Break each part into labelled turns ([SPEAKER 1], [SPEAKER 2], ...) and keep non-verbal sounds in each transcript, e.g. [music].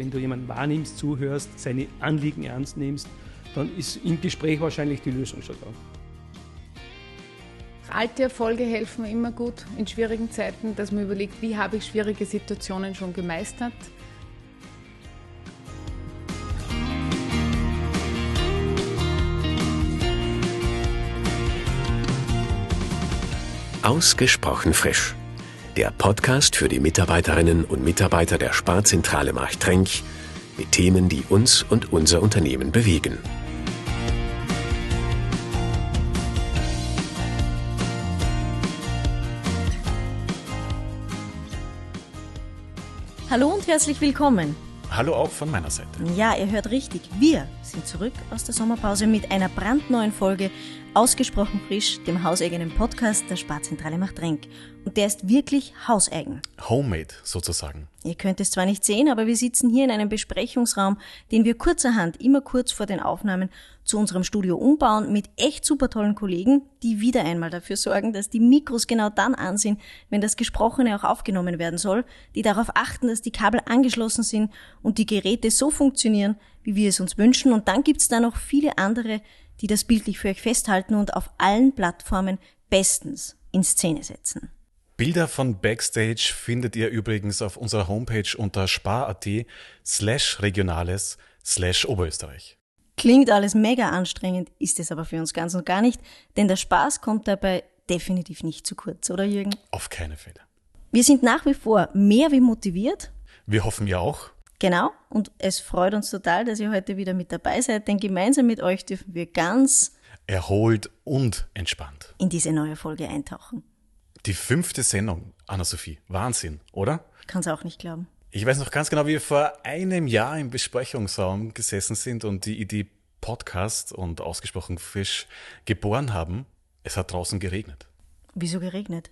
[SPEAKER 1] wenn du jemanden wahrnimmst, zuhörst, seine Anliegen ernst nimmst, dann ist im Gespräch wahrscheinlich die Lösung schon da.
[SPEAKER 2] Alte Erfolge helfen immer gut in schwierigen Zeiten, dass man überlegt, wie habe ich schwierige Situationen schon gemeistert.
[SPEAKER 3] Ausgesprochen frisch. Der Podcast für die Mitarbeiterinnen und Mitarbeiter der Sparzentrale Marchtrenk mit Themen, die uns und unser Unternehmen bewegen.
[SPEAKER 4] Hallo und herzlich willkommen.
[SPEAKER 5] Hallo auch von meiner Seite.
[SPEAKER 4] Ja, ihr hört richtig. Wir sind zurück aus der Sommerpause mit einer brandneuen Folge Ausgesprochen frisch, dem hauseigenen Podcast der Sparzentrale macht Renk. Und der ist wirklich hauseigen.
[SPEAKER 5] Homemade sozusagen.
[SPEAKER 4] Ihr könnt es zwar nicht sehen, aber wir sitzen hier in einem Besprechungsraum, den wir kurzerhand immer kurz vor den Aufnahmen zu unserem Studio umbauen mit echt super tollen Kollegen, die wieder einmal dafür sorgen, dass die Mikros genau dann an sind, wenn das Gesprochene auch aufgenommen werden soll, die darauf achten, dass die Kabel angeschlossen sind und die Geräte so funktionieren, wie wir es uns wünschen. Und dann gibt's da noch viele andere, die das bildlich für euch festhalten und auf allen Plattformen bestens in Szene setzen.
[SPEAKER 5] Bilder von Backstage findet ihr übrigens auf unserer Homepage unter spar.at slash regionales slash Oberösterreich.
[SPEAKER 4] Klingt alles mega anstrengend, ist es aber für uns ganz und gar nicht, denn der Spaß kommt dabei definitiv nicht zu kurz, oder Jürgen?
[SPEAKER 5] Auf keine Fälle.
[SPEAKER 4] Wir sind nach wie vor mehr wie motiviert.
[SPEAKER 5] Wir hoffen ihr auch.
[SPEAKER 4] Genau, und es freut uns total, dass ihr heute wieder mit dabei seid, denn gemeinsam mit euch dürfen wir ganz
[SPEAKER 5] erholt und entspannt
[SPEAKER 4] in diese neue Folge eintauchen.
[SPEAKER 5] Die fünfte Sendung, Anna-Sophie. Wahnsinn, oder?
[SPEAKER 4] Ich kann es auch nicht glauben.
[SPEAKER 5] Ich weiß noch ganz genau, wie wir vor einem Jahr im Besprechungsraum gesessen sind und die Idee Podcast und ausgesprochen Fisch geboren haben. Es hat draußen geregnet.
[SPEAKER 4] Wieso geregnet?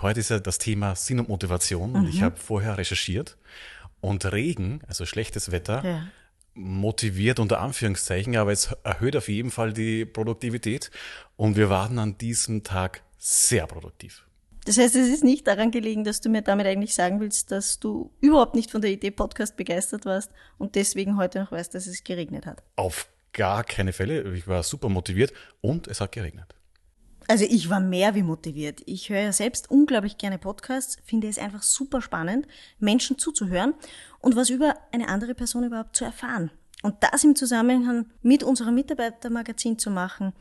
[SPEAKER 5] Heute ist ja das Thema Sinn und Motivation mhm. und ich mhm. habe vorher recherchiert und Regen, also schlechtes Wetter, ja. motiviert unter Anführungszeichen, aber es erhöht auf jeden Fall die Produktivität. Und wir waren an diesem Tag sehr produktiv.
[SPEAKER 4] Das heißt, es ist nicht daran gelegen, dass du mir damit eigentlich sagen willst, dass du überhaupt nicht von der Idee Podcast begeistert warst und deswegen heute noch weißt, dass es geregnet hat.
[SPEAKER 5] Auf gar keine Fälle. Ich war super motiviert und es hat geregnet.
[SPEAKER 4] Also ich war mehr wie motiviert. Ich höre ja selbst unglaublich gerne Podcasts, finde es einfach super spannend, Menschen zuzuhören und was über eine andere Person überhaupt zu erfahren. Und das im Zusammenhang mit unserem Mitarbeitermagazin zu machen.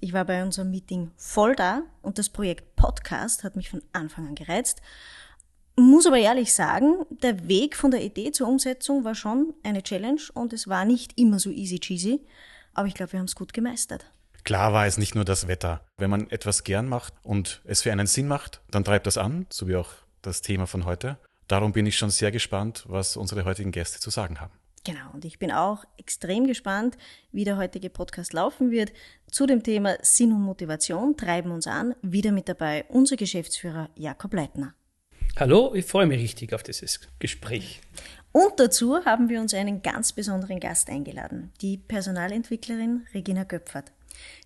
[SPEAKER 4] Ich war bei unserem Meeting voll da und das Projekt Podcast hat mich von Anfang an gereizt. Muss aber ehrlich sagen, der Weg von der Idee zur Umsetzung war schon eine Challenge und es war nicht immer so easy cheesy, aber ich glaube, wir haben es gut gemeistert.
[SPEAKER 5] Klar war es nicht nur das Wetter. Wenn man etwas gern macht und es für einen Sinn macht, dann treibt das an, so wie auch das Thema von heute. Darum bin ich schon sehr gespannt, was unsere heutigen Gäste zu sagen haben.
[SPEAKER 4] Genau, und ich bin auch extrem gespannt, wie der heutige Podcast laufen wird. Zu dem Thema Sinn und Motivation treiben uns an. Wieder mit dabei unser Geschäftsführer Jakob Leitner.
[SPEAKER 1] Hallo, ich freue mich richtig auf dieses Gespräch.
[SPEAKER 4] Und dazu haben wir uns einen ganz besonderen Gast eingeladen, die Personalentwicklerin Regina Göpfert.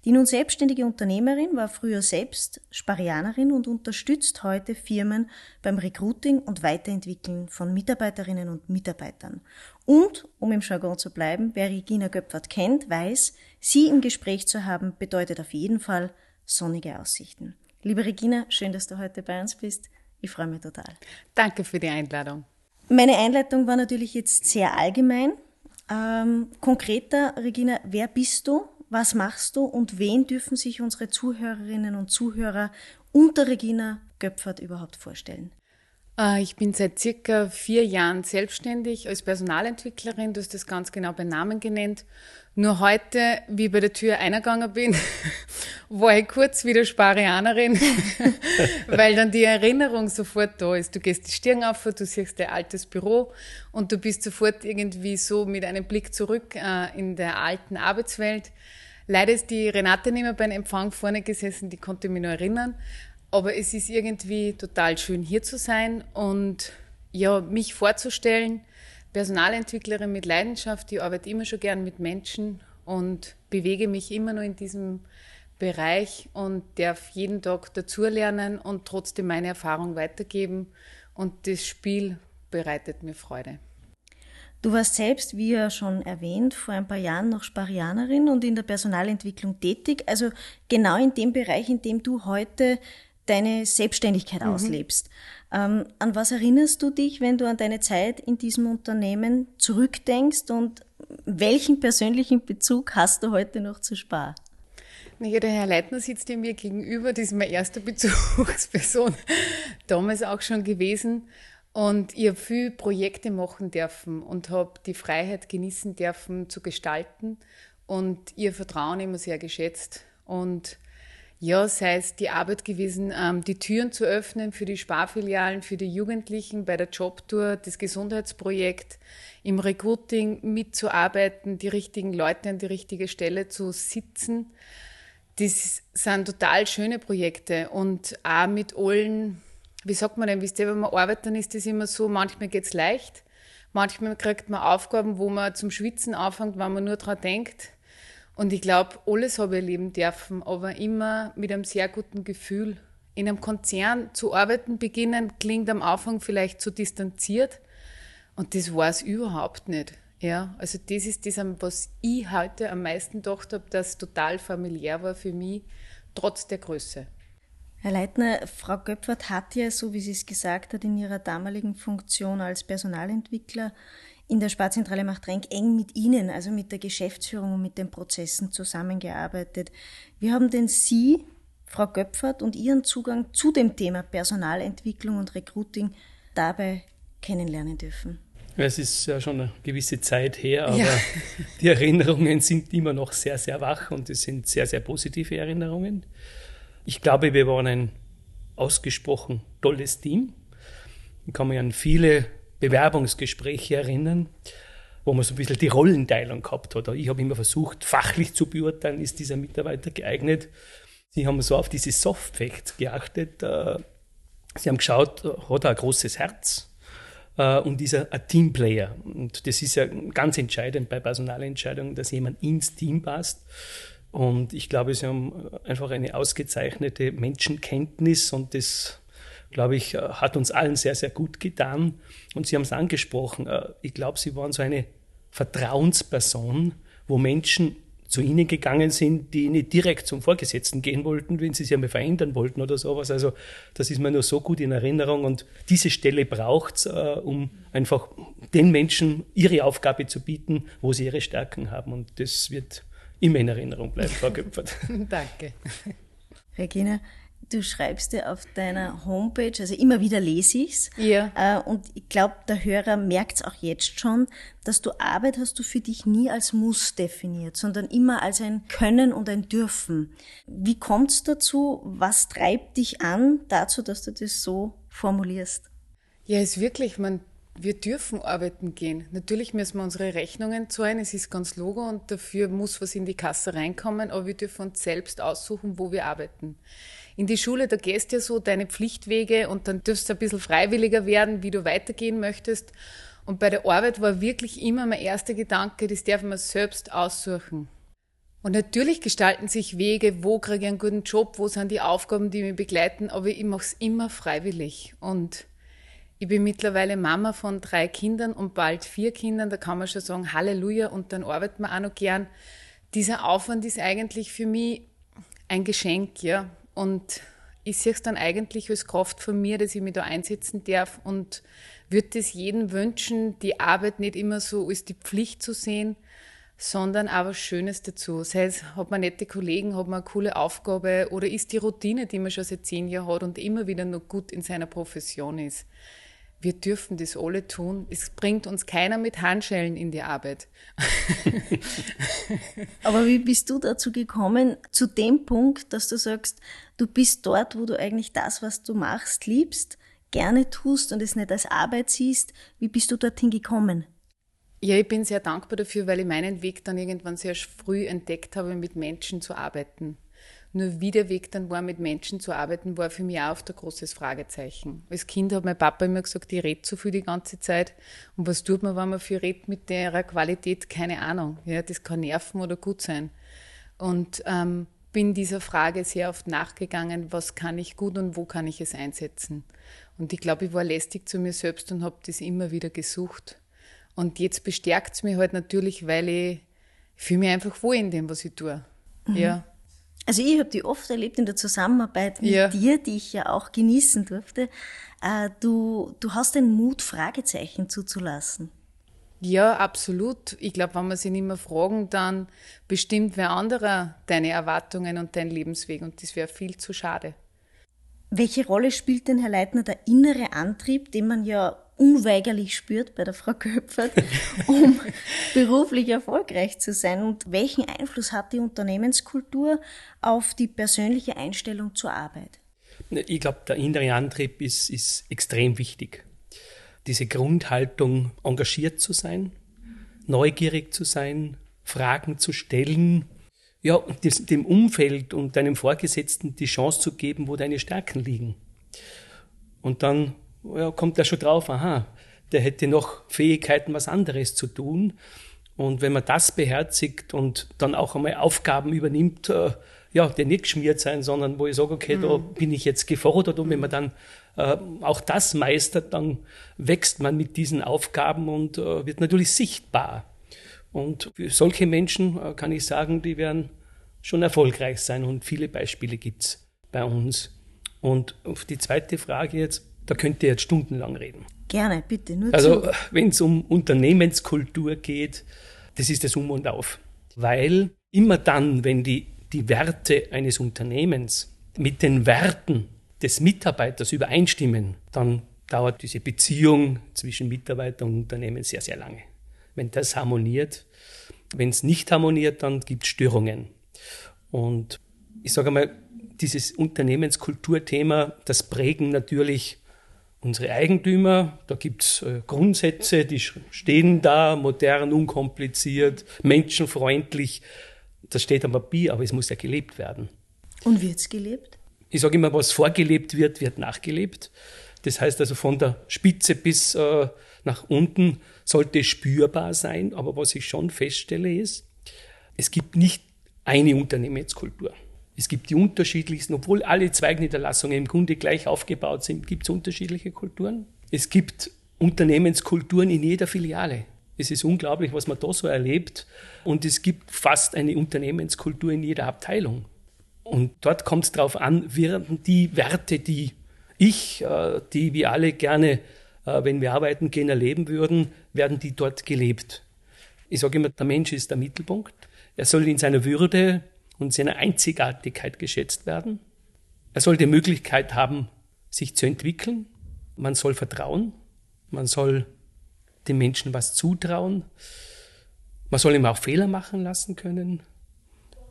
[SPEAKER 4] Die nun selbstständige Unternehmerin war früher selbst Sparianerin und unterstützt heute Firmen beim Recruiting und Weiterentwickeln von Mitarbeiterinnen und Mitarbeitern. Und, um im Jargon zu bleiben, wer Regina Göpfert kennt, weiß, sie im Gespräch zu haben, bedeutet auf jeden Fall sonnige Aussichten. Liebe Regina, schön, dass du heute bei uns bist. Ich freue mich total.
[SPEAKER 2] Danke für die Einladung.
[SPEAKER 4] Meine Einleitung war natürlich jetzt sehr allgemein. Ähm, konkreter, Regina, wer bist du? Was machst du und wen dürfen sich unsere Zuhörerinnen und Zuhörer unter Regina Göpfert überhaupt vorstellen?
[SPEAKER 2] Äh, ich bin seit circa vier Jahren selbstständig als Personalentwicklerin. Du hast das ganz genau bei Namen genannt. Nur heute, wie ich bei der Tür eingegangen bin, [laughs] war ich kurz wieder Sparianerin, [laughs] weil dann die Erinnerung sofort da ist. Du gehst die Stirn auf, du siehst dein altes Büro und du bist sofort irgendwie so mit einem Blick zurück äh, in der alten Arbeitswelt. Leider ist die Renate nicht mehr beim Empfang vorne gesessen, die konnte mich nur erinnern. Aber es ist irgendwie total schön, hier zu sein und ja, mich vorzustellen. Personalentwicklerin mit Leidenschaft, ich arbeite immer schon gern mit Menschen und bewege mich immer nur in diesem Bereich und darf jeden Tag dazulernen und trotzdem meine Erfahrung weitergeben. Und das Spiel bereitet mir Freude.
[SPEAKER 4] Du warst selbst, wie ja schon erwähnt, vor ein paar Jahren noch Sparianerin und in der Personalentwicklung tätig, also genau in dem Bereich, in dem du heute deine Selbstständigkeit mhm. auslebst. Ähm, an was erinnerst du dich, wenn du an deine Zeit in diesem Unternehmen zurückdenkst und welchen persönlichen Bezug hast du heute noch zu Spar?
[SPEAKER 2] Ja, der Herr Leitner sitzt ja mir gegenüber, das ist meine erste [laughs] Bezugsperson, damals auch schon gewesen. Und ich habe viele Projekte machen dürfen und habe die Freiheit genießen dürfen zu gestalten und ihr Vertrauen immer sehr geschätzt. Und ja, sei es die Arbeit gewesen, ähm, die Türen zu öffnen für die Sparfilialen, für die Jugendlichen bei der Jobtour, das Gesundheitsprojekt, im Recruiting mitzuarbeiten, die richtigen Leute an die richtige Stelle zu sitzen. Das sind total schöne Projekte und auch mit allen wie sagt man denn, wisst ihr, wenn man arbeitet, dann ist das immer so, manchmal geht es leicht, manchmal kriegt man Aufgaben, wo man zum Schwitzen anfängt, wenn man nur daran denkt. Und ich glaube, alles habe ich erleben dürfen, aber immer mit einem sehr guten Gefühl. In einem Konzern zu arbeiten beginnen, klingt am Anfang vielleicht zu distanziert. Und das war es überhaupt nicht. Ja, also das ist das, was ich heute am meisten gedacht habe, das total familiär war für mich, trotz der Größe.
[SPEAKER 4] Herr Leitner, Frau Göpfert hat ja, so wie sie es gesagt hat, in ihrer damaligen Funktion als Personalentwickler in der Sparzentrale Machtrenk eng mit Ihnen, also mit der Geschäftsführung und mit den Prozessen zusammengearbeitet. Wie haben denn Sie, Frau Göpfert, und Ihren Zugang zu dem Thema Personalentwicklung und Recruiting dabei kennenlernen dürfen?
[SPEAKER 1] Es ist ja schon eine gewisse Zeit her, aber ja. die Erinnerungen sind immer noch sehr, sehr wach und es sind sehr, sehr positive Erinnerungen. Ich glaube, wir waren ein ausgesprochen tolles Team. Ich kann mich an viele Bewerbungsgespräche erinnern, wo man so ein bisschen die Rollenteilung gehabt hat. Ich habe immer versucht, fachlich zu beurteilen, ist dieser Mitarbeiter geeignet. Sie haben so auf diese Soft Facts geachtet. Äh, sie haben geschaut, hat er ein großes Herz äh, und ist er ein Teamplayer. Und das ist ja ganz entscheidend bei Personalentscheidungen, dass jemand ins Team passt. Und ich glaube, sie haben einfach eine ausgezeichnete Menschenkenntnis und das, glaube ich, hat uns allen sehr, sehr gut getan. Und Sie haben es angesprochen. Äh, ich glaube, Sie waren so eine Vertrauensperson, wo Menschen zu Ihnen gegangen sind, die nicht direkt zum Vorgesetzten gehen wollten, wenn sie sich einmal verändern wollten oder sowas. Also das ist mir nur so gut in Erinnerung und diese Stelle braucht es, äh, um einfach den Menschen ihre Aufgabe zu bieten, wo sie ihre Stärken haben. Und das wird immer in Erinnerung bleiben, Frau Köpfert. [laughs]
[SPEAKER 2] Danke.
[SPEAKER 4] Regina, du schreibst ja auf deiner Homepage, also immer wieder lese ich's. Ja. Äh, und ich glaube, der Hörer merkt es auch jetzt schon, dass du Arbeit hast du für dich nie als Muss definiert, sondern immer als ein Können und ein Dürfen. Wie kommt es dazu? Was treibt dich an dazu, dass du das so formulierst?
[SPEAKER 2] Ja, es ist wirklich, man wir dürfen arbeiten gehen. Natürlich müssen wir unsere Rechnungen zahlen, es ist ganz logo und dafür muss was in die Kasse reinkommen, aber wir dürfen uns selbst aussuchen, wo wir arbeiten. In die Schule, da gehst du ja so deine Pflichtwege und dann dürfst du ein bisschen freiwilliger werden, wie du weitergehen möchtest. Und bei der Arbeit war wirklich immer mein erster Gedanke, das darf man selbst aussuchen. Und natürlich gestalten sich Wege, wo kriege ich einen guten Job, wo sind die Aufgaben, die mich begleiten, aber ich mache es immer freiwillig. Und ich bin mittlerweile Mama von drei Kindern und bald vier Kindern. Da kann man schon sagen, Halleluja, und dann arbeitet man auch noch gern. Dieser Aufwand ist eigentlich für mich ein Geschenk, ja. Und ich sehe es dann eigentlich als Kraft von mir, dass ich mich da einsetzen darf und würde es jedem wünschen, die Arbeit nicht immer so als die Pflicht zu sehen, sondern auch was Schönes dazu. Sei es, hat man nette Kollegen, hat man eine coole Aufgabe oder ist die Routine, die man schon seit zehn Jahren hat und immer wieder noch gut in seiner Profession ist wir dürfen das alle tun. Es bringt uns keiner mit Handschellen in die Arbeit. [laughs]
[SPEAKER 4] Aber wie bist du dazu gekommen, zu dem Punkt, dass du sagst, du bist dort, wo du eigentlich das, was du machst, liebst, gerne tust und es nicht als Arbeit siehst? Wie bist du dorthin gekommen?
[SPEAKER 2] Ja, ich bin sehr dankbar dafür, weil ich meinen Weg dann irgendwann sehr früh entdeckt habe, mit Menschen zu arbeiten. Nur wie der Weg dann war, mit Menschen zu arbeiten, war für mich auch oft ein großes Fragezeichen. Als Kind hat mein Papa immer gesagt, ich rede zu viel die ganze Zeit. Und was tut man, wenn man viel redet mit der Qualität? Keine Ahnung. Ja, das kann nerven oder gut sein. Und ähm, bin dieser Frage sehr oft nachgegangen, was kann ich gut und wo kann ich es einsetzen. Und ich glaube, ich war lästig zu mir selbst und habe das immer wieder gesucht. Und jetzt bestärkt es mich halt natürlich, weil ich fühle mich einfach wohl in dem, was ich tue. Mhm. Ja.
[SPEAKER 4] Also ich habe die oft erlebt in der Zusammenarbeit mit ja. dir, die ich ja auch genießen durfte. Äh, du, du hast den Mut, Fragezeichen zuzulassen.
[SPEAKER 2] Ja, absolut. Ich glaube, wenn wir sie nicht mehr fragen, dann bestimmt wer anderer deine Erwartungen und dein Lebensweg und das wäre viel zu schade.
[SPEAKER 4] Welche Rolle spielt denn, Herr Leitner, der innere Antrieb, den man ja unweigerlich spürt bei der Frau Köpfert, um [laughs] beruflich erfolgreich zu sein? Und welchen Einfluss hat die Unternehmenskultur auf die persönliche Einstellung zur Arbeit?
[SPEAKER 1] Ich glaube, der innere Antrieb ist, ist extrem wichtig. Diese Grundhaltung, engagiert zu sein, neugierig zu sein, Fragen zu stellen, ja, dem Umfeld und deinem Vorgesetzten die Chance zu geben, wo deine Stärken liegen. Und dann ja, kommt er schon drauf, aha, der hätte noch Fähigkeiten, was anderes zu tun. Und wenn man das beherzigt und dann auch einmal Aufgaben übernimmt, äh, ja, die nicht geschmiert sein, sondern wo ich sage, okay, mhm. da bin ich jetzt gefordert und wenn man dann äh, auch das meistert, dann wächst man mit diesen Aufgaben und äh, wird natürlich sichtbar. Und für solche Menschen äh, kann ich sagen, die werden schon erfolgreich sein und viele Beispiele gibt's bei uns. Und auf die zweite Frage jetzt, da könnt ihr jetzt stundenlang reden.
[SPEAKER 4] Gerne, bitte.
[SPEAKER 1] Nur also [laughs] wenn es um Unternehmenskultur geht, das ist das Um und Auf. Weil immer dann, wenn die, die Werte eines Unternehmens mit den Werten des Mitarbeiters übereinstimmen, dann dauert diese Beziehung zwischen Mitarbeiter und Unternehmen sehr, sehr lange. Wenn das harmoniert, wenn es nicht harmoniert, dann gibt es Störungen. Und ich sage mal, dieses Unternehmenskulturthema, das prägen natürlich unsere Eigentümer. Da gibt's äh, Grundsätze, die stehen da, modern, unkompliziert, menschenfreundlich. Das steht am Papier, aber es muss ja gelebt werden.
[SPEAKER 4] Und wird's gelebt?
[SPEAKER 1] Ich sage immer, was vorgelebt wird, wird nachgelebt. Das heißt also von der Spitze bis äh, nach unten sollte es spürbar sein. Aber was ich schon feststelle ist, es gibt nicht eine Unternehmenskultur. Es gibt die unterschiedlichsten, obwohl alle Zweigniederlassungen im Grunde gleich aufgebaut sind, gibt es unterschiedliche Kulturen. Es gibt Unternehmenskulturen in jeder Filiale. Es ist unglaublich, was man da so erlebt. Und es gibt fast eine Unternehmenskultur in jeder Abteilung. Und dort kommt es darauf an, werden die Werte, die ich, äh, die wir alle gerne, äh, wenn wir arbeiten gehen, erleben würden, werden die dort gelebt. Ich sage immer, der Mensch ist der Mittelpunkt. Er soll in seiner Würde und seiner Einzigartigkeit geschätzt werden. Er soll die Möglichkeit haben, sich zu entwickeln. Man soll vertrauen. Man soll den Menschen was zutrauen. Man soll ihm auch Fehler machen lassen können.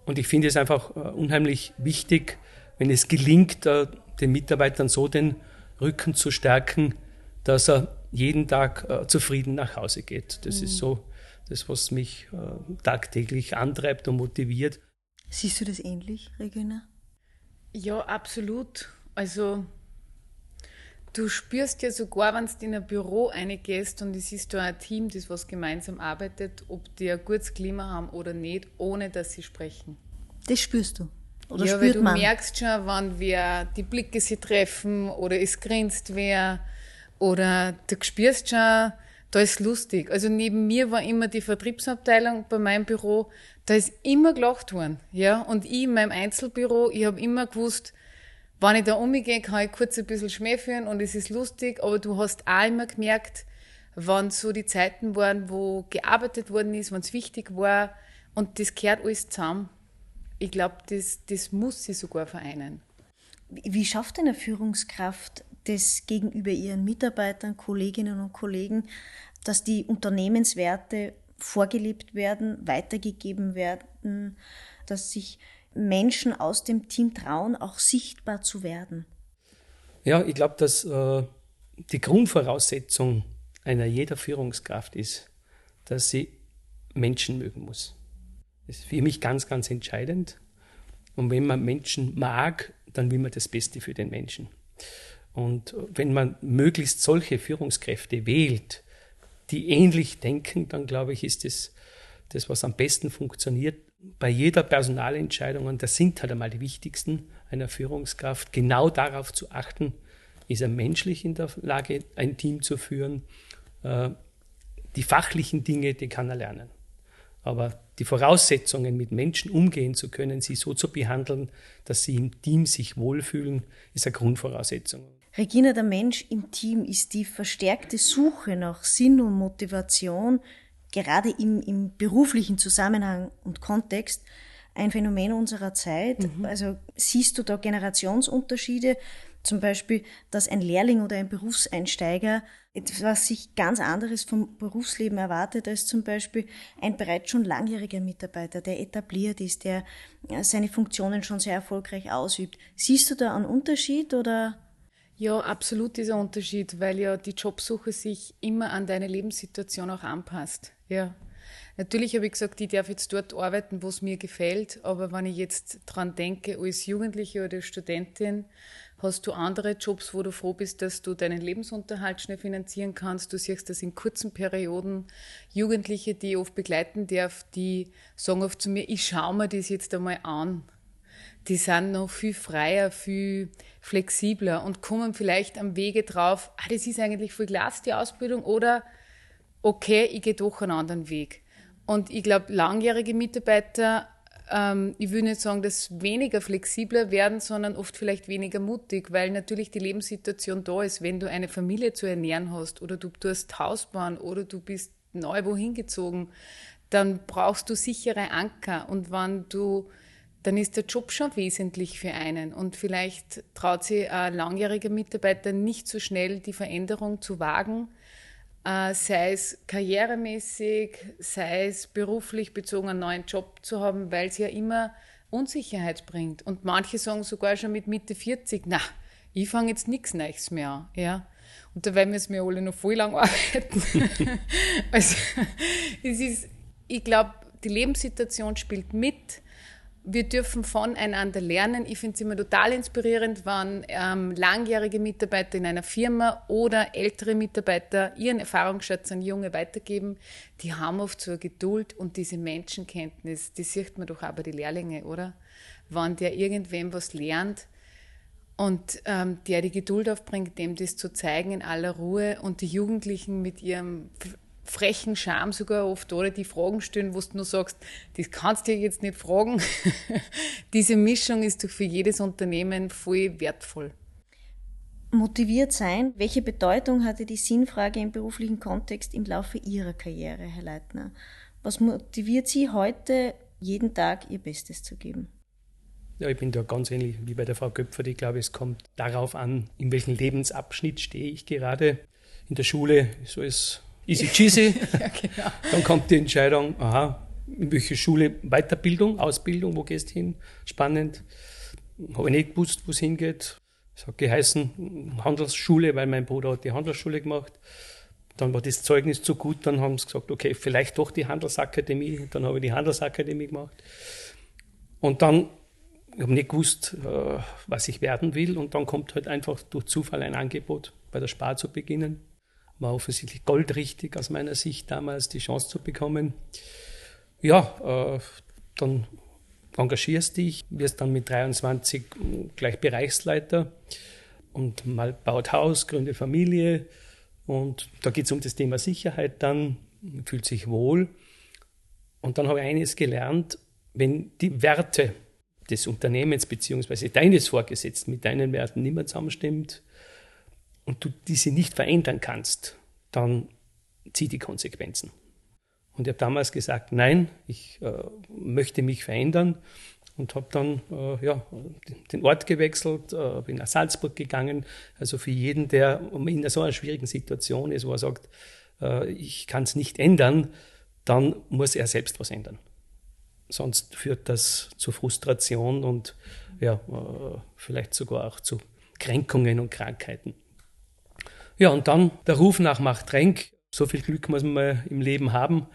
[SPEAKER 1] Und ich finde es einfach äh, unheimlich wichtig, wenn es gelingt, äh, den Mitarbeitern so den Rücken zu stärken, dass er jeden Tag äh, zufrieden nach Hause geht. Das mhm. ist so das, was mich tagtäglich antreibt und motiviert.
[SPEAKER 4] Siehst du das ähnlich, Regina?
[SPEAKER 2] Ja, absolut. Also du spürst ja sogar, wenn du in ein Büro reingehst und es ist da ein Team, das was gemeinsam arbeitet, ob die ein gutes Klima haben oder nicht, ohne dass sie sprechen.
[SPEAKER 4] Das spürst du. Oder
[SPEAKER 2] ja,
[SPEAKER 4] spürt
[SPEAKER 2] weil du
[SPEAKER 4] man?
[SPEAKER 2] merkst schon, wann wir die Blicke sie treffen oder es grinst wer oder du spürst schon, da ist lustig. Also neben mir war immer die Vertriebsabteilung bei meinem Büro, da ist immer gelacht worden. Ja? Und ich in meinem Einzelbüro, ich habe immer gewusst, wenn ich da umgehe, kann ich kurz ein bisschen Schmäh führen und es ist lustig, aber du hast auch immer gemerkt, wann so die Zeiten waren, wo gearbeitet worden ist, wenn es wichtig war und das gehört alles zusammen. Ich glaube, das, das muss sie sogar vereinen.
[SPEAKER 4] Wie schafft eine Führungskraft das gegenüber ihren Mitarbeitern, Kolleginnen und Kollegen, dass die Unternehmenswerte vorgelebt werden, weitergegeben werden, dass sich Menschen aus dem Team trauen, auch sichtbar zu werden?
[SPEAKER 1] Ja, ich glaube, dass äh, die Grundvoraussetzung einer jeder Führungskraft ist, dass sie Menschen mögen muss. Das ist für mich ganz, ganz entscheidend. Und wenn man Menschen mag, dann will man das Beste für den Menschen. Und wenn man möglichst solche Führungskräfte wählt, die ähnlich denken, dann glaube ich, ist das das, was am besten funktioniert. Bei jeder Personalentscheidung, und das sind halt einmal die wichtigsten einer Führungskraft, genau darauf zu achten, ist er menschlich in der Lage, ein Team zu führen, äh, die fachlichen Dinge, die kann er lernen. Aber die Voraussetzungen, mit Menschen umgehen zu können, sie so zu behandeln, dass sie im Team sich wohlfühlen, ist eine Grundvoraussetzung.
[SPEAKER 4] Regina, der Mensch im Team ist die verstärkte Suche nach Sinn und Motivation, gerade im, im beruflichen Zusammenhang und Kontext, ein Phänomen unserer Zeit. Mhm. Also siehst du da Generationsunterschiede? Zum Beispiel, dass ein Lehrling oder ein Berufseinsteiger etwas sich ganz anderes vom Berufsleben erwartet als zum Beispiel ein bereits schon langjähriger Mitarbeiter, der etabliert ist, der seine Funktionen schon sehr erfolgreich ausübt. Siehst du da einen Unterschied oder?
[SPEAKER 2] Ja, absolut dieser Unterschied, weil ja die Jobsuche sich immer an deine Lebenssituation auch anpasst. Ja. Natürlich habe ich gesagt, ich darf jetzt dort arbeiten, wo es mir gefällt, aber wenn ich jetzt dran denke, als Jugendliche oder Studentin, hast du andere Jobs, wo du froh bist, dass du deinen Lebensunterhalt schnell finanzieren kannst. Du siehst das in kurzen Perioden. Jugendliche, die ich oft begleiten darf, die sagen oft zu mir, ich schaue mir das jetzt einmal an. Die sind noch viel freier, viel flexibler und kommen vielleicht am Wege drauf, ah, das ist eigentlich voll Glas, die Ausbildung, oder okay, ich gehe doch einen anderen Weg. Und ich glaube, langjährige Mitarbeiter, ähm, ich will nicht sagen, dass weniger flexibler werden, sondern oft vielleicht weniger mutig, weil natürlich die Lebenssituation da ist. Wenn du eine Familie zu ernähren hast oder du tust Haus oder du bist neu wohin gezogen, dann brauchst du sichere Anker. Und wenn du dann ist der Job schon wesentlich für einen. Und vielleicht traut sich ein langjähriger Mitarbeiter nicht so schnell die Veränderung zu wagen, äh, sei es karrieremäßig, sei es beruflich bezogen, einen neuen Job zu haben, weil es ja immer Unsicherheit bringt. Und manche sagen sogar schon mit Mitte 40, na, ich fange jetzt nichts Neues mehr an. Ja? Und da werden wir es mir alle noch voll lang [laughs] arbeiten. also, es ist, ich glaube, die Lebenssituation spielt mit wir dürfen voneinander lernen. Ich finde es immer total inspirierend, wenn ähm, langjährige Mitarbeiter in einer Firma oder ältere Mitarbeiter ihren Erfahrungsschatz an Junge weitergeben. Die haben oft so eine Geduld und diese Menschenkenntnis, die sieht man doch auch bei den Lehrlingen, oder? Wenn der irgendwem was lernt und ähm, der die Geduld aufbringt, dem das zu zeigen in aller Ruhe und die Jugendlichen mit ihrem frechen Charme sogar oft oder die Fragen stellen, wo du nur sagst, das kannst du jetzt nicht fragen. [laughs] Diese Mischung ist doch für jedes Unternehmen voll wertvoll.
[SPEAKER 4] Motiviert sein, welche Bedeutung hatte die Sinnfrage im beruflichen Kontext im Laufe Ihrer Karriere, Herr Leitner? Was motiviert Sie heute, jeden Tag Ihr Bestes zu geben?
[SPEAKER 1] Ja, ich bin da ganz ähnlich wie bei der Frau Köpfer. Ich glaube, es kommt darauf an, in welchem Lebensabschnitt stehe ich gerade. In der Schule so ist easy cheesy. [laughs] ja, genau. Dann kommt die Entscheidung, aha, in welche Schule Weiterbildung, Ausbildung, wo gehst du hin? Spannend. Habe ich nicht gewusst, wo es hingeht. Es hat geheißen Handelsschule, weil mein Bruder hat die Handelsschule gemacht. Dann war das Zeugnis zu gut, dann haben sie gesagt, okay, vielleicht doch die Handelsakademie. Dann habe ich die Handelsakademie gemacht. Und dann, ich habe nicht gewusst, äh, was ich werden will. Und dann kommt halt einfach durch Zufall ein Angebot, bei der Spar zu beginnen war offensichtlich goldrichtig aus meiner Sicht damals, die Chance zu bekommen. Ja, äh, dann engagierst dich, wirst dann mit 23 gleich Bereichsleiter und mal baut Haus, gründet Familie und da geht es um das Thema Sicherheit dann, fühlt sich wohl. Und dann habe ich eines gelernt, wenn die Werte des Unternehmens beziehungsweise deines Vorgesetzten mit deinen Werten nicht mehr zusammenstimmt, und du diese nicht verändern kannst, dann zieh die Konsequenzen. Und ich habe damals gesagt, nein, ich äh, möchte mich verändern und habe dann äh, ja, den Ort gewechselt, äh, bin nach Salzburg gegangen. Also für jeden, der in so einer schwierigen Situation ist, wo er sagt, äh, ich kann es nicht ändern, dann muss er selbst was ändern. Sonst führt das zu Frustration und ja, äh, vielleicht sogar auch zu Kränkungen und Krankheiten. Ja, und dann der Ruf nach Machtrenk. So viel Glück muss man mal im Leben haben,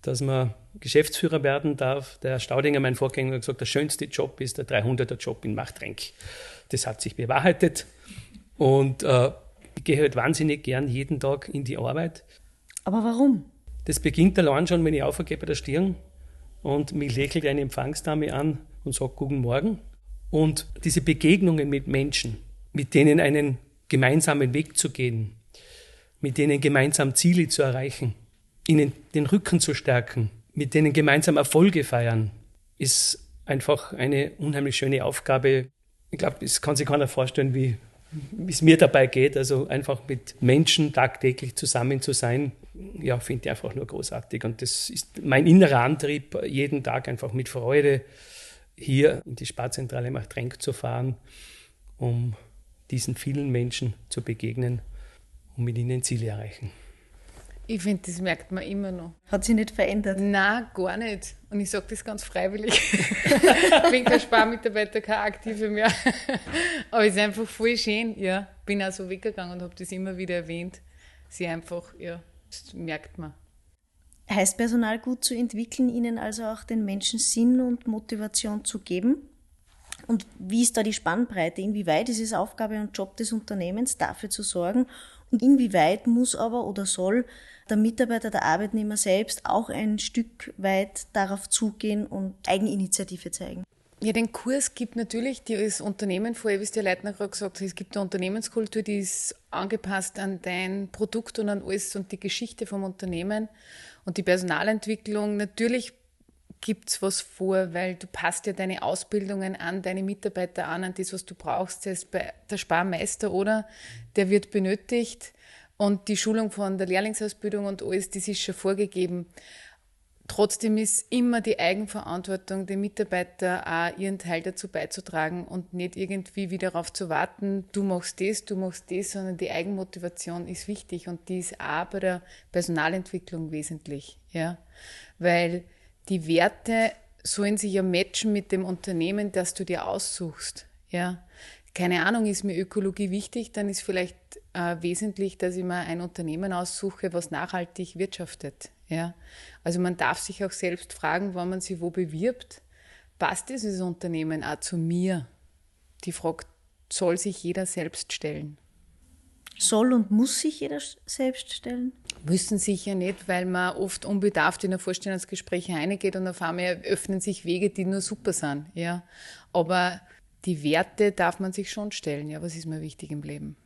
[SPEAKER 1] dass man Geschäftsführer werden darf. Der Staudinger, mein Vorgänger, hat gesagt, der schönste Job ist der 300er Job in Machtrenk. Das hat sich bewahrheitet. Und äh, ich gehe halt wahnsinnig gern jeden Tag in die Arbeit.
[SPEAKER 4] Aber warum?
[SPEAKER 1] Das beginnt allein schon, wenn ich aufgehe bei der Stirn und mich lächelt eine Empfangsdame an und sagt Guten Morgen. Und diese Begegnungen mit Menschen, mit denen einen gemeinsamen Weg zu gehen, mit denen gemeinsam Ziele zu erreichen. ihnen den Rücken zu stärken, mit denen gemeinsam Erfolge feiern, ist einfach eine unheimlich schöne Aufgabe. Ich glaube, es kann sich keiner vorstellen, wie, es mir dabei geht. Also einfach mit Menschen tagtäglich zusammen zu sein, ja, finde ich einfach nur großartig. Und das ist mein innerer Antrieb, jeden Tag einfach mit Freude hier in die Sparzentrale Machtrenk zu fahren, um diesen vielen Menschen zu begegnen und mit ihnen Ziele erreichen.
[SPEAKER 2] Ich finde, das merkt man immer noch.
[SPEAKER 4] Hat sich nicht verändert?
[SPEAKER 2] Nein, gar nicht. Und ich sage das ganz freiwillig. ich [laughs] bin kein Sparmitarbeiter, kein Aktive mehr. Aber es ist einfach voll schön. Ja, bin auch so weggegangen und habe das immer wieder erwähnt. Sie einfach, ja, das merkt man.
[SPEAKER 4] Heißt Personal gut zu entwickeln, ihnen also auch den Menschen Sinn und Motivation zu geben? Und wie ist da die Spannbreite? Inwieweit ist es Aufgabe und Job des Unternehmens, dafür zu sorgen? Und inwieweit muss aber oder soll der Mitarbeiter, der Arbeitnehmer selbst auch ein Stück weit darauf zugehen und Eigeninitiative zeigen?
[SPEAKER 2] Ja, den Kurs gibt natürlich die das Unternehmen vor, wie es der Leitner gerade gesagt hat, es gibt eine Unternehmenskultur, die ist angepasst an dein Produkt und an alles und die Geschichte vom Unternehmen und die Personalentwicklung. Natürlich gibt's was vor, weil du passt ja deine Ausbildungen an, deine Mitarbeiter an, an das, was du brauchst. Das bei der Sparmeister, oder? Der wird benötigt und die Schulung von der Lehrlingsausbildung und alles, das ist schon vorgegeben. Trotzdem ist immer die Eigenverantwortung der Mitarbeiter auch ihren Teil dazu beizutragen und nicht irgendwie wieder darauf zu warten, du machst das, du machst das, sondern die Eigenmotivation ist wichtig und die ist auch bei der Personalentwicklung wesentlich, ja. Weil die Werte sollen sich ja matchen mit dem Unternehmen, das du dir aussuchst, ja keine Ahnung, ist mir Ökologie wichtig, dann ist vielleicht äh, wesentlich, dass ich mir ein Unternehmen aussuche, was nachhaltig wirtschaftet. Ja? Also man darf sich auch selbst fragen, wann man sich wo bewirbt, passt dieses Unternehmen auch zu mir? Die Frage soll sich jeder selbst stellen.
[SPEAKER 4] Soll und muss sich jeder selbst stellen?
[SPEAKER 2] Müssen sicher nicht, weil man oft unbedarft in ein Vorstellungsgespräch reingeht und auf einmal öffnen sich Wege, die nur super sind. Ja? Aber die Werte darf man sich schon stellen. Ja, was ist mir wichtig im Leben?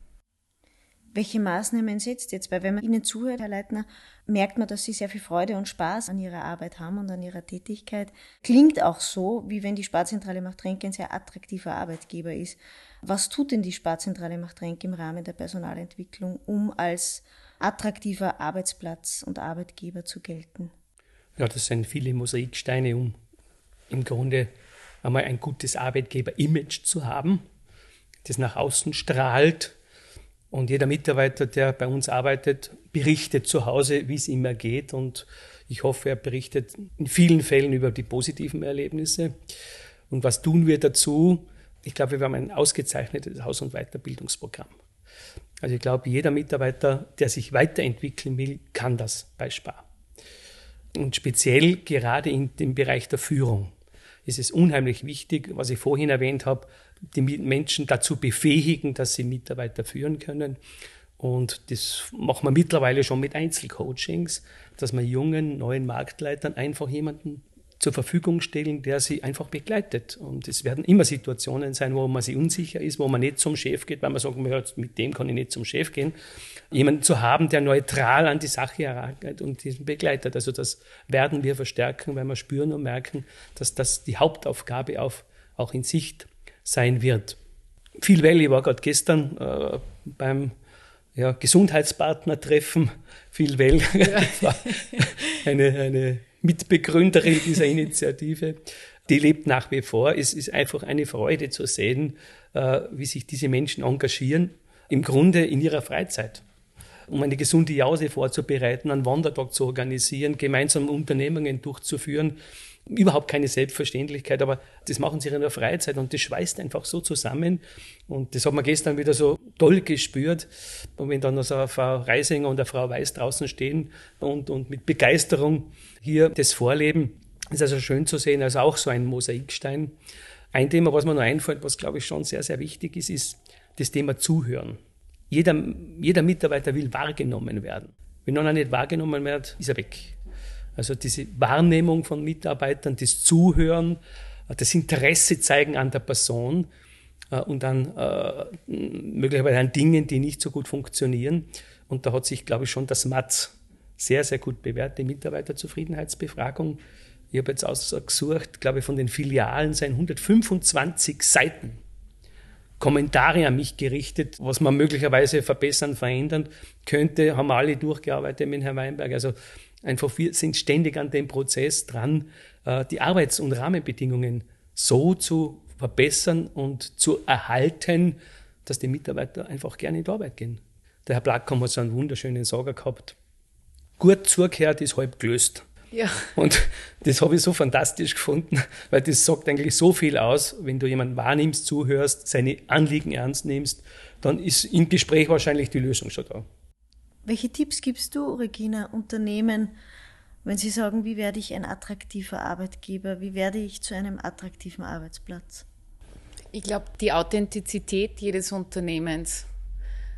[SPEAKER 4] Welche Maßnahmen setzt jetzt? Weil wenn man Ihnen zuhört, Herr Leitner, merkt man, dass Sie sehr viel Freude und Spaß an Ihrer Arbeit haben und an Ihrer Tätigkeit. Klingt auch so, wie wenn die Sparzentrale Machtrenke ein sehr attraktiver Arbeitgeber ist. Was tut denn die Sparzentrale Machtrenke im Rahmen der Personalentwicklung, um als attraktiver Arbeitsplatz und Arbeitgeber zu gelten?
[SPEAKER 1] Ja, das sind viele Mosaiksteine, um im Grunde einmal ein gutes Arbeitgeber-Image zu haben, das nach außen strahlt. Und jeder Mitarbeiter, der bei uns arbeitet, berichtet zu Hause, wie es ihm ergeht. Und ich hoffe, er berichtet in vielen Fällen über die positiven Erlebnisse. Und was tun wir dazu? Ich glaube, wir haben ein ausgezeichnetes Haus- und Weiterbildungsprogramm. Also ich glaube, jeder Mitarbeiter, der sich weiterentwickeln will, kann das bei Spar. Und speziell gerade in dem Bereich der Führung ist es unheimlich wichtig, was ich vorhin erwähnt habe, die Menschen dazu befähigen, dass sie Mitarbeiter führen können. Und das machen wir mittlerweile schon mit Einzelcoachings, dass wir jungen, neuen Marktleitern einfach jemanden zur Verfügung stellen, der sie einfach begleitet. Und es werden immer Situationen sein, wo man sich unsicher ist, wo man nicht zum Chef geht, weil man sagt, mit dem kann ich nicht zum Chef gehen. Jemanden zu haben, der neutral an die Sache herangeht und diesen begleitet. Also das werden wir verstärken, weil wir spüren und merken, dass das die Hauptaufgabe auf, auch in Sicht sein wird. Viel Valley war gerade gestern äh, beim ja, Gesundheitspartner-Treffen. Viel Well [laughs] ja. eine, eine Mitbegründerin dieser [laughs] Initiative. Die lebt nach wie vor. Es ist einfach eine Freude zu sehen, äh, wie sich diese Menschen engagieren, im Grunde in ihrer Freizeit um eine gesunde Jause vorzubereiten, einen Wandertag zu organisieren, gemeinsam Unternehmungen durchzuführen. Überhaupt keine Selbstverständlichkeit, aber das machen sie in der Freizeit und das schweißt einfach so zusammen. Und das hat man gestern wieder so toll gespürt. Und wenn dann noch so eine Frau Reisinger und eine Frau Weiß draußen stehen und, und mit Begeisterung hier das vorleben. ist also schön zu sehen, also auch so ein Mosaikstein. Ein Thema, was mir noch einfällt, was glaube ich schon sehr, sehr wichtig ist, ist das Thema Zuhören. Jeder, jeder Mitarbeiter will wahrgenommen werden. Wenn einer nicht wahrgenommen wird, ist er weg. Also diese Wahrnehmung von Mitarbeitern, das Zuhören, das Interesse zeigen an der Person äh, und an äh, möglicherweise an Dingen, die nicht so gut funktionieren. Und da hat sich, glaube ich, schon das Matz sehr, sehr gut bewährte Mitarbeiterzufriedenheitsbefragung. Ich habe jetzt ausgesucht, glaube ich, von den Filialen seien 125 Seiten Kommentare an mich gerichtet, was man möglicherweise verbessern, verändern könnte, haben alle durchgearbeitet mit Herrn Weinberg. Also einfach wir sind ständig an dem Prozess dran, äh, die Arbeits- und Rahmenbedingungen so zu verbessern und zu erhalten, dass die Mitarbeiter einfach gerne in die Arbeit gehen. Der Herr Blackcom hat so einen wunderschönen Sager gehabt. Gut zugehört ist halb gelöst. Ja. Und das habe ich so fantastisch gefunden, weil das sagt eigentlich so viel aus, wenn du jemanden wahrnimmst, zuhörst, seine Anliegen ernst nimmst, dann ist im Gespräch wahrscheinlich die Lösung schon da.
[SPEAKER 4] Welche Tipps gibst du, Regina, Unternehmen, wenn sie sagen, wie werde ich ein attraktiver Arbeitgeber, wie werde ich zu einem attraktiven Arbeitsplatz?
[SPEAKER 2] Ich glaube, die Authentizität jedes Unternehmens.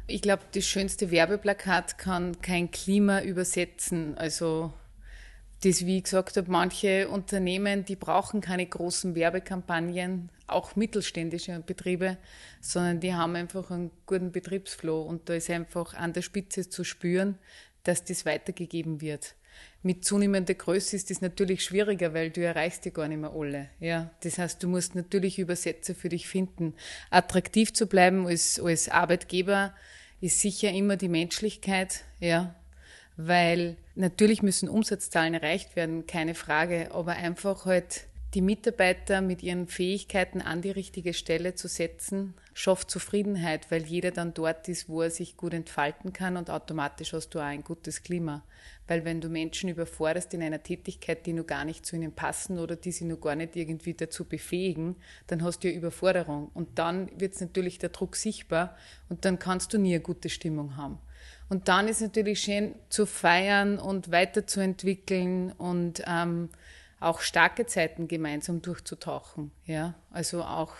[SPEAKER 2] Ich glaube, das schönste Werbeplakat kann kein Klima übersetzen. Also das, wie ich gesagt habe, manche Unternehmen, die brauchen keine großen Werbekampagnen, auch mittelständische Betriebe, sondern die haben einfach einen guten Betriebsflow und da ist einfach an der Spitze zu spüren, dass das weitergegeben wird. Mit zunehmender Größe ist das natürlich schwieriger, weil du erreichst ja gar nicht mehr alle. Ja, das heißt, du musst natürlich Übersetzer für dich finden. Attraktiv zu bleiben als, als Arbeitgeber ist sicher immer die Menschlichkeit, ja, weil natürlich müssen Umsatzzahlen erreicht werden, keine Frage, aber einfach halt die Mitarbeiter mit ihren Fähigkeiten an die richtige Stelle zu setzen, schafft Zufriedenheit, weil jeder dann dort ist, wo er sich gut entfalten kann und automatisch hast du auch ein gutes Klima. Weil wenn du Menschen überforderst in einer Tätigkeit, die nur gar nicht zu ihnen passen oder die sie nur gar nicht irgendwie dazu befähigen, dann hast du ja Überforderung. Und dann wird natürlich der Druck sichtbar und dann kannst du nie eine gute Stimmung haben. Und dann ist natürlich schön zu feiern und weiterzuentwickeln und ähm, auch starke Zeiten gemeinsam durchzutauchen. Ja, also auch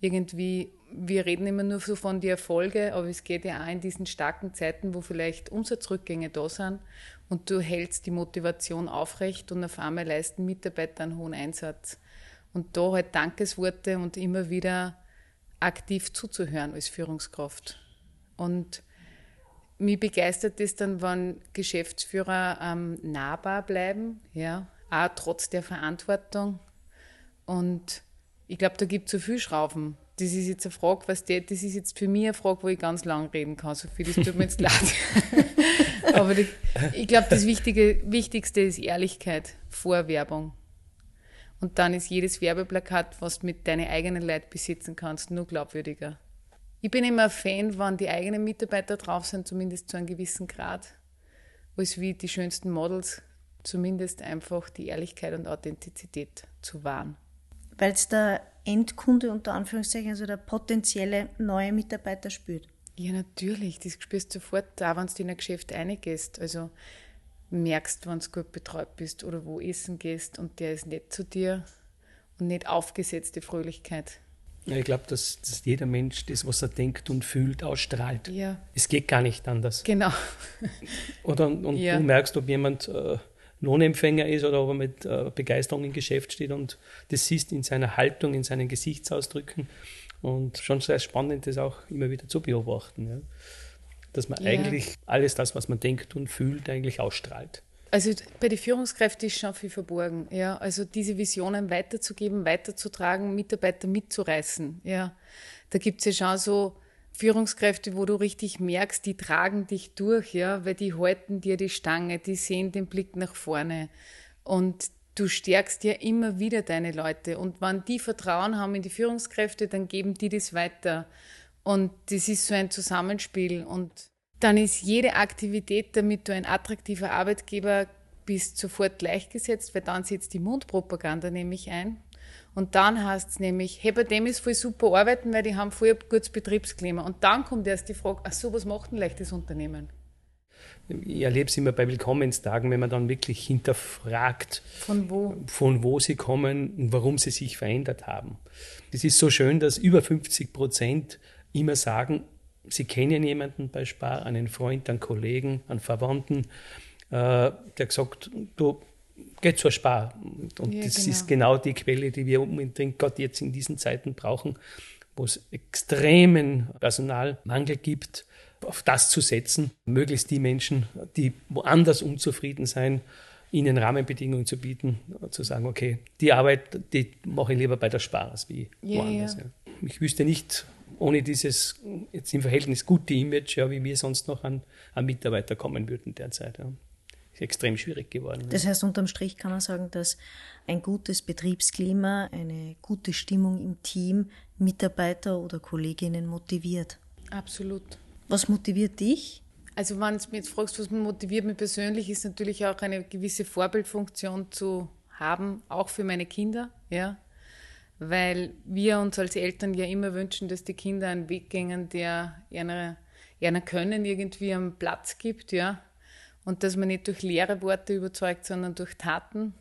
[SPEAKER 2] irgendwie, wir reden immer nur so von die Erfolge, aber es geht ja auch in diesen starken Zeiten, wo vielleicht Umsatzrückgänge da sind und du hältst die Motivation aufrecht und auf einmal leisten Mitarbeiter einen hohen Einsatz. Und da halt Dankesworte und immer wieder aktiv zuzuhören als Führungskraft. Und mich begeistert es dann, wenn Geschäftsführer ähm, nahbar bleiben, ja, auch trotz der Verantwortung. Und ich glaube, da gibt es so viel Schrauben. Das ist jetzt eine Frage, was der, das ist jetzt für mich eine Frage, wo ich ganz lang reden kann. So viel, das tut mir jetzt [laughs] leid. [laughs] Aber die, ich glaube, das Wichtige, Wichtigste ist Ehrlichkeit vor Werbung. Und dann ist jedes Werbeplakat, was du mit deinen eigenen Leuten besitzen kannst, nur glaubwürdiger. Ich bin immer ein Fan, wenn die eigenen Mitarbeiter drauf sind, zumindest zu einem gewissen Grad, als wie die schönsten Models, zumindest einfach die Ehrlichkeit und Authentizität zu wahren.
[SPEAKER 4] Weil es der Endkunde unter Anführungszeichen, also der potenzielle neue Mitarbeiter spürt.
[SPEAKER 2] Ja, natürlich. Das spürst du sofort, auch wenn du in ein Geschäft reingehst. Also merkst, wenn du gut betreut bist oder wo essen gehst und der ist nett zu dir und nicht aufgesetzte Fröhlichkeit.
[SPEAKER 1] Ja, ich glaube, dass, dass, jeder Mensch das, was er denkt und fühlt, ausstrahlt.
[SPEAKER 2] Ja.
[SPEAKER 1] Es geht gar nicht anders.
[SPEAKER 2] Genau.
[SPEAKER 1] Oder, und ja. du merkst, ob jemand äh, Lohnempfänger ist oder ob er mit äh, Begeisterung im Geschäft steht und das siehst in seiner Haltung, in seinen Gesichtsausdrücken. Und schon sehr spannend, das auch immer wieder zu beobachten. Ja. Dass man ja. eigentlich alles das, was man denkt und fühlt, eigentlich ausstrahlt.
[SPEAKER 2] Also bei den Führungskräften ist schon viel verborgen. Ja, also diese Visionen weiterzugeben, weiterzutragen, Mitarbeiter mitzureißen. Ja, da gibt es ja schon so Führungskräfte, wo du richtig merkst, die tragen dich durch, ja, weil die halten dir die Stange, die sehen den Blick nach vorne und du stärkst ja immer wieder deine Leute. Und wenn die Vertrauen haben in die Führungskräfte, dann geben die das weiter. Und das ist so ein Zusammenspiel und dann ist jede Aktivität, damit du ein attraktiver Arbeitgeber bist, sofort gleichgesetzt, weil dann setzt die Mundpropaganda nämlich ein. Und dann heißt es nämlich, hey, bei dem ist voll super arbeiten, weil die haben voll ein gutes Betriebsklima. Und dann kommt erst die Frage, ach so, was macht ein leichtes Unternehmen?
[SPEAKER 1] Ich erlebe es immer bei Willkommenstagen, wenn man dann wirklich hinterfragt,
[SPEAKER 2] von wo?
[SPEAKER 1] von wo sie kommen und warum sie sich verändert haben. Es ist so schön, dass über 50 Prozent immer sagen, Sie kennen jemanden bei Spar, einen Freund, einen Kollegen, einen Verwandten, äh, der gesagt, du geh zur Spar. Und ja, das genau. ist genau die Quelle, die wir unbedingt gerade jetzt in diesen Zeiten brauchen, wo es extremen Personalmangel gibt, auf das zu setzen, möglichst die Menschen, die woanders unzufrieden sein, ihnen Rahmenbedingungen zu bieten, zu sagen, okay, die Arbeit, die mache ich lieber bei der Spaß wie yeah, woanders. Ja. Ich wüsste nicht, ohne dieses jetzt im Verhältnis gute Image, ja, wie wir sonst noch an, an Mitarbeiter kommen würden derzeit. Ja. Ist extrem schwierig geworden.
[SPEAKER 4] Das heißt, unterm Strich kann man sagen, dass ein gutes Betriebsklima, eine gute Stimmung im Team Mitarbeiter oder Kolleginnen motiviert.
[SPEAKER 2] Absolut.
[SPEAKER 4] Was motiviert dich?
[SPEAKER 2] Also wenn du mich jetzt fragst, was motiviert mich persönlich, ist natürlich auch eine gewisse Vorbildfunktion zu haben, auch für meine Kinder, ja. Weil wir uns als Eltern ja immer wünschen, dass die Kinder einen Weg gehen, der einer, einer Können irgendwie am Platz gibt, ja. Und dass man nicht durch leere Worte überzeugt, sondern durch Taten.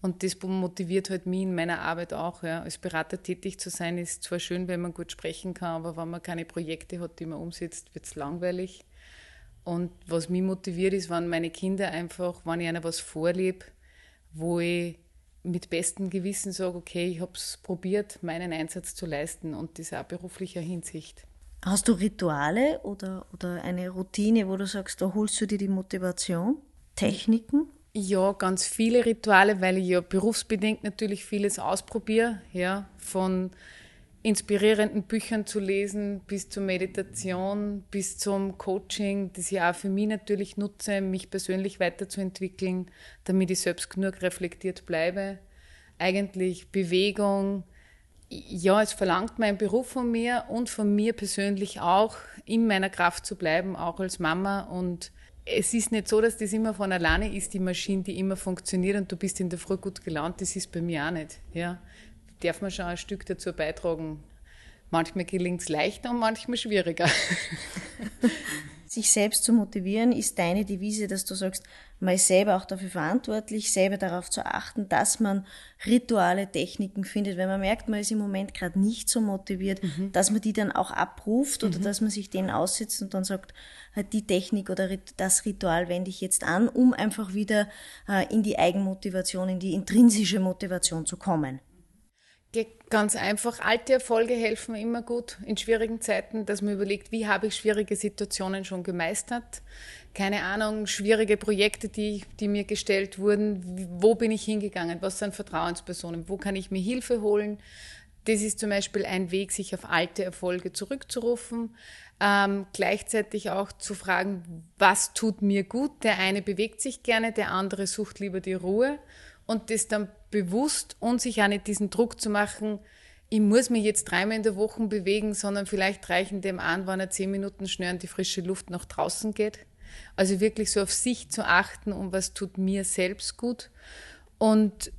[SPEAKER 2] Und das motiviert halt mich in meiner Arbeit auch. Ja. Als Berater tätig zu sein, ist zwar schön, wenn man gut sprechen kann, aber wenn man keine Projekte hat, die man umsetzt, wird es langweilig. Und was mich motiviert, ist, wenn meine Kinder einfach, wenn ich einer was vorlebe, wo ich mit bestem Gewissen sage, okay, ich habe es probiert, meinen Einsatz zu leisten und das auch beruflicher Hinsicht.
[SPEAKER 4] Hast du Rituale oder, oder eine Routine, wo du sagst, da holst du dir die Motivation? Techniken?
[SPEAKER 2] Ja, ganz viele Rituale, weil ich ja berufsbedingt natürlich vieles ausprobiere, ja, von inspirierenden Büchern zu lesen bis zur Meditation, bis zum Coaching, das ich auch für mich natürlich nutze, mich persönlich weiterzuentwickeln, damit ich selbst genug reflektiert bleibe. Eigentlich Bewegung, ja, es verlangt mein Beruf von mir und von mir persönlich auch, in meiner Kraft zu bleiben, auch als Mama und es ist nicht so, dass das immer von alleine ist, die Maschine, die immer funktioniert und du bist in der Früh gut gelaunt. Das ist bei mir auch nicht. Ja. Darf man schon ein Stück dazu beitragen. Manchmal gelingt es leichter und manchmal schwieriger. [laughs]
[SPEAKER 4] sich selbst zu motivieren, ist deine Devise, dass du sagst, man ist selber auch dafür verantwortlich, selber darauf zu achten, dass man Rituale, Techniken findet. Wenn man merkt, man ist im Moment gerade nicht so motiviert, mhm. dass man die dann auch abruft oder mhm. dass man sich denen aussetzt und dann sagt, halt die Technik oder das Ritual wende ich jetzt an, um einfach wieder äh, in die Eigenmotivation, in die intrinsische Motivation zu kommen.
[SPEAKER 2] Ganz einfach, alte Erfolge helfen immer gut in schwierigen Zeiten, dass man überlegt, wie habe ich schwierige Situationen schon gemeistert. Keine Ahnung, schwierige Projekte, die, die mir gestellt wurden, wo bin ich hingegangen, was sind Vertrauenspersonen, wo kann ich mir Hilfe holen. Das ist zum Beispiel ein Weg, sich auf alte Erfolge zurückzurufen. Ähm, gleichzeitig auch zu fragen, was tut mir gut. Der eine bewegt sich gerne, der andere sucht lieber die Ruhe und das dann bewusst und sich auch nicht diesen Druck zu machen, ich muss mich jetzt dreimal in der Woche bewegen, sondern vielleicht reichen dem an, wenn er zehn Minuten schnell in die frische Luft nach draußen geht. Also wirklich so auf sich zu achten und was tut mir selbst gut. Und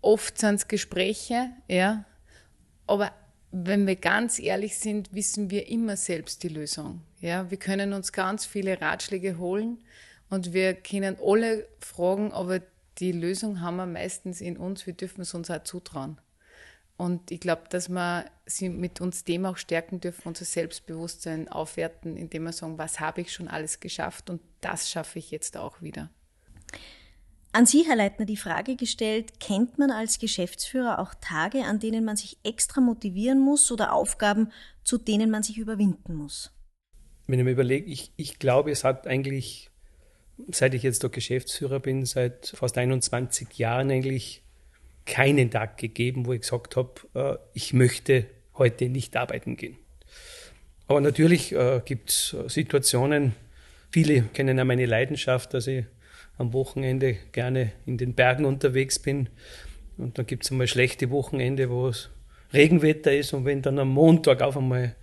[SPEAKER 2] oft sind es Gespräche, ja. Aber wenn wir ganz ehrlich sind, wissen wir immer selbst die Lösung. Ja, wir können uns ganz viele Ratschläge holen und wir können alle fragen, aber die Lösung haben wir meistens in uns, wir dürfen es uns auch zutrauen. Und ich glaube, dass wir sie mit uns dem auch stärken dürfen, unser Selbstbewusstsein aufwerten, indem wir sagen, was habe ich schon alles geschafft und das schaffe ich jetzt auch wieder.
[SPEAKER 4] An Sie, Herr Leitner, die Frage gestellt, kennt man als Geschäftsführer auch Tage, an denen man sich extra motivieren muss oder Aufgaben, zu denen man sich überwinden muss?
[SPEAKER 1] Wenn ich mir überlege, ich, ich glaube, es hat eigentlich seit ich jetzt der Geschäftsführer bin, seit fast 21 Jahren eigentlich keinen Tag gegeben, wo ich gesagt habe, äh, ich möchte heute nicht arbeiten gehen. Aber natürlich äh, gibt es Situationen, viele kennen ja meine Leidenschaft, dass ich am Wochenende gerne in den Bergen unterwegs bin. Und dann gibt es einmal schlechte Wochenende, wo es Regenwetter ist und wenn dann am Montag auf einmal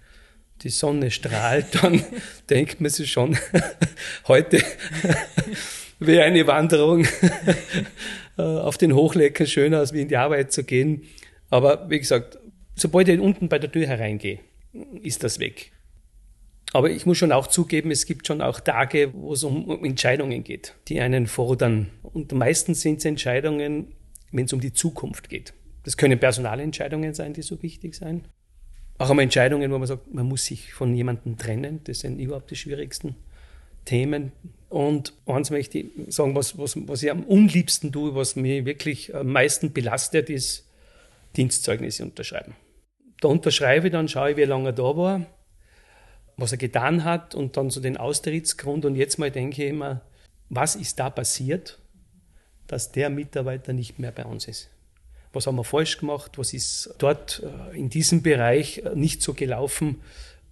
[SPEAKER 1] die Sonne strahlt, dann [laughs] denkt man sich schon, [laughs] heute [laughs] wäre eine Wanderung äh, auf den Hochlecker schöner, als wie in die Arbeit zu gehen. Aber wie gesagt, sobald ich unten bei der Tür hereingehe, ist das weg. Aber ich muss schon auch zugeben, es gibt schon auch Tage, wo es um Entscheidungen geht, die einen fordern. Und meistens sind es Entscheidungen, wenn es um die Zukunft geht. Das können Personalentscheidungen sein, die so wichtig sind. Auch einmal Entscheidungen, wo man sagt, man muss sich von jemandem trennen. Das sind überhaupt die schwierigsten Themen. Und eins möchte ich sagen, was, was, was ich am unliebsten tue, was mich wirklich am meisten belastet, ist Dienstzeugnisse unterschreiben. Da unterschreibe ich dann, schaue ich, wie lange er da war. was er getan hat und dann so den Austrittsgrund. Und jetzt mal denke ich immer, was ist da passiert, dass der Mitarbeiter nicht mehr bei uns ist? Was haben wir falsch gemacht? Was ist dort äh, in diesem Bereich äh, nicht so gelaufen?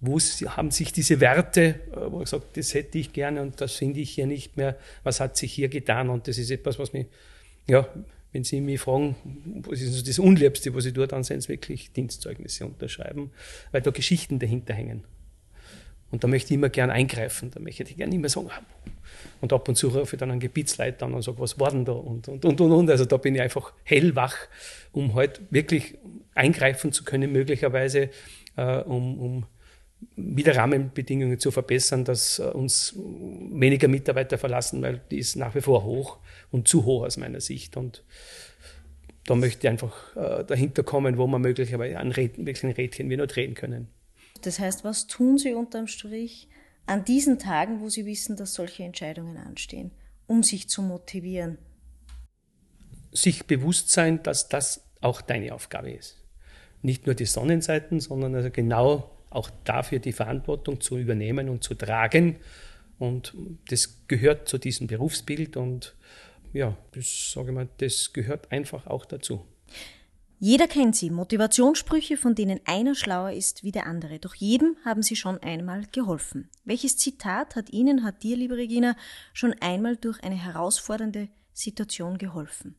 [SPEAKER 1] Wo haben sich diese Werte, äh, wo er gesagt, das hätte ich gerne und das finde ich hier nicht mehr. Was hat sich hier getan? Und das ist etwas, was mich, ja, wenn Sie mich fragen, was ist das Unliebste, was ich dort ansehen, wirklich Dienstzeugnisse unterschreiben, weil da Geschichten dahinter hängen. Und da möchte ich immer gern eingreifen. Da möchte ich gerne immer sagen, ah, und ab und zu rufe ich dann einen Gebietsleiter an und sage, was war denn da? Und, und, und, und, und. Also da bin ich einfach hellwach, um halt wirklich eingreifen zu können, möglicherweise, äh, um, um wieder Rahmenbedingungen zu verbessern, dass äh, uns weniger Mitarbeiter verlassen, weil die ist nach wie vor hoch und zu hoch aus meiner Sicht. Und da möchte ich einfach äh, dahinter kommen, wo man möglicherweise an Rädchen, welchen Rädchen wir nur drehen können.
[SPEAKER 4] Das heißt, was tun Sie unterm Strich an diesen Tagen, wo Sie wissen, dass solche Entscheidungen anstehen, um sich zu motivieren?
[SPEAKER 1] Sich bewusst sein, dass das auch deine Aufgabe ist. Nicht nur die Sonnenseiten, sondern also genau auch dafür die Verantwortung zu übernehmen und zu tragen. Und das gehört zu diesem Berufsbild und ja, das sage mal, das gehört einfach auch dazu.
[SPEAKER 4] Jeder kennt sie, Motivationssprüche, von denen einer schlauer ist wie der andere. Doch jedem haben sie schon einmal geholfen. Welches Zitat hat Ihnen, hat dir, liebe Regina, schon einmal durch eine herausfordernde Situation geholfen?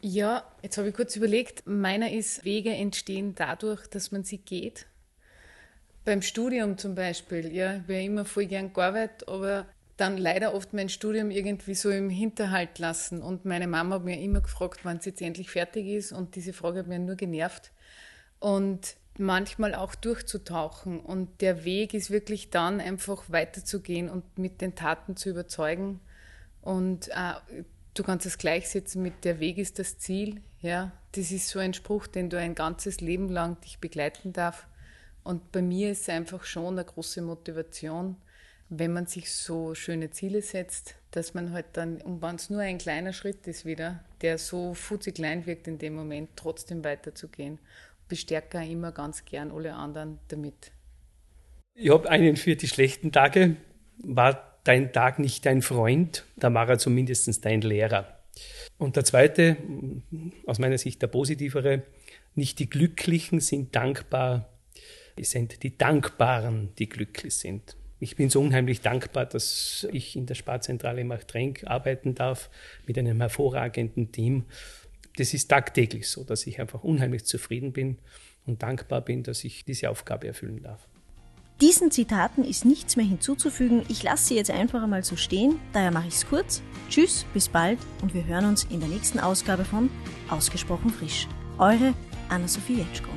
[SPEAKER 2] Ja, jetzt habe ich kurz überlegt, meiner ist, Wege entstehen dadurch, dass man sie geht. Beim Studium zum Beispiel, ja, ich habe immer voll gern gearbeitet, aber dann leider oft mein Studium irgendwie so im Hinterhalt lassen. Und meine Mama hat mir immer gefragt, wann es jetzt endlich fertig ist. Und diese Frage hat mir nur genervt. Und manchmal auch durchzutauchen. Und der Weg ist wirklich dann einfach weiterzugehen und mit den Taten zu überzeugen. Und äh, du kannst es gleichsetzen mit der Weg ist das Ziel. Ja, das ist so ein Spruch, den du ein ganzes Leben lang dich begleiten darf. Und bei mir ist es einfach schon eine große Motivation, wenn man sich so schöne Ziele setzt, dass man halt dann, und wenn es nur ein kleiner Schritt ist wieder, der so futzig klein wirkt in dem Moment, trotzdem weiterzugehen. Bestärke immer ganz gern alle anderen damit.
[SPEAKER 1] Ich habe einen für die schlechten Tage. War dein Tag nicht dein Freund, da war er zumindest dein Lehrer. Und der zweite, aus meiner Sicht der positivere, nicht die Glücklichen sind dankbar, es sind die Dankbaren, die glücklich sind. Ich bin so unheimlich dankbar, dass ich in der Sparzentrale Machtrenk arbeiten darf mit einem hervorragenden Team. Das ist tagtäglich so, dass ich einfach unheimlich zufrieden bin und dankbar bin, dass ich diese Aufgabe erfüllen darf.
[SPEAKER 4] Diesen Zitaten ist nichts mehr hinzuzufügen. Ich lasse sie jetzt einfach einmal so stehen, daher mache ich es kurz. Tschüss, bis bald und wir hören uns in der nächsten Ausgabe von Ausgesprochen frisch. Eure Anna-Sophie Jetschko.